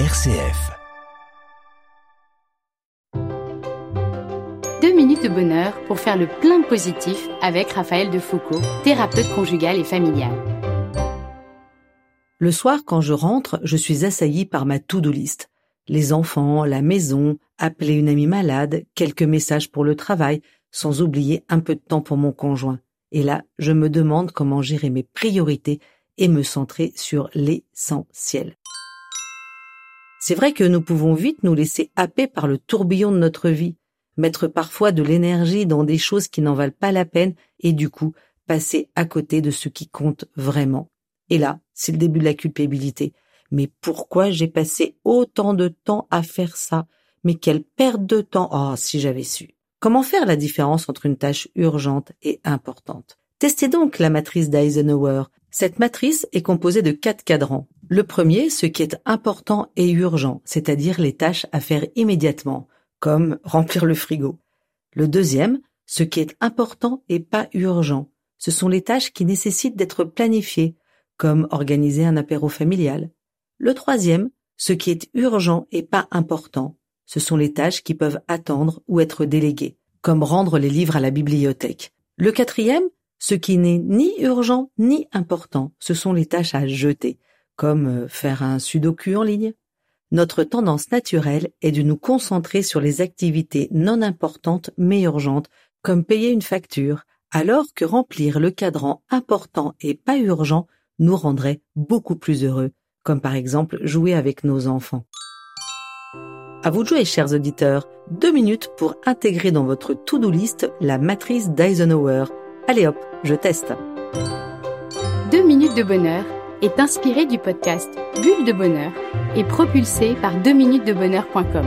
RCF. Deux minutes de bonheur pour faire le plein de positif avec Raphaël Defoucault, thérapeute conjugal et familial. Le soir, quand je rentre, je suis assailli par ma to-do list. Les enfants, la maison, appeler une amie malade, quelques messages pour le travail, sans oublier un peu de temps pour mon conjoint. Et là, je me demande comment gérer mes priorités et me centrer sur l'essentiel. C'est vrai que nous pouvons vite nous laisser happer par le tourbillon de notre vie, mettre parfois de l'énergie dans des choses qui n'en valent pas la peine et du coup passer à côté de ce qui compte vraiment. Et là, c'est le début de la culpabilité. Mais pourquoi j'ai passé autant de temps à faire ça? Mais quelle perte de temps Oh, si j'avais su. Comment faire la différence entre une tâche urgente et importante? Testez donc la matrice d'Eisenhower. Cette matrice est composée de quatre cadrans. Le premier, ce qui est important et urgent, c'est-à-dire les tâches à faire immédiatement, comme remplir le frigo. Le deuxième, ce qui est important et pas urgent, ce sont les tâches qui nécessitent d'être planifiées, comme organiser un apéro familial. Le troisième, ce qui est urgent et pas important, ce sont les tâches qui peuvent attendre ou être déléguées, comme rendre les livres à la bibliothèque. Le quatrième, ce qui n'est ni urgent ni important, ce sont les tâches à jeter, comme euh, faire un sudoku en ligne. Notre tendance naturelle est de nous concentrer sur les activités non importantes mais urgentes, comme payer une facture, alors que remplir le cadran important et pas urgent nous rendrait beaucoup plus heureux, comme par exemple jouer avec nos enfants. À vous de jouer, chers auditeurs. Deux minutes pour intégrer dans votre to-do list la matrice d'Eisenhower. Allez hop, je teste. Deux minutes de bonheur est inspiré du podcast Bulle de bonheur et propulsé par 2minutesdebonheur.com.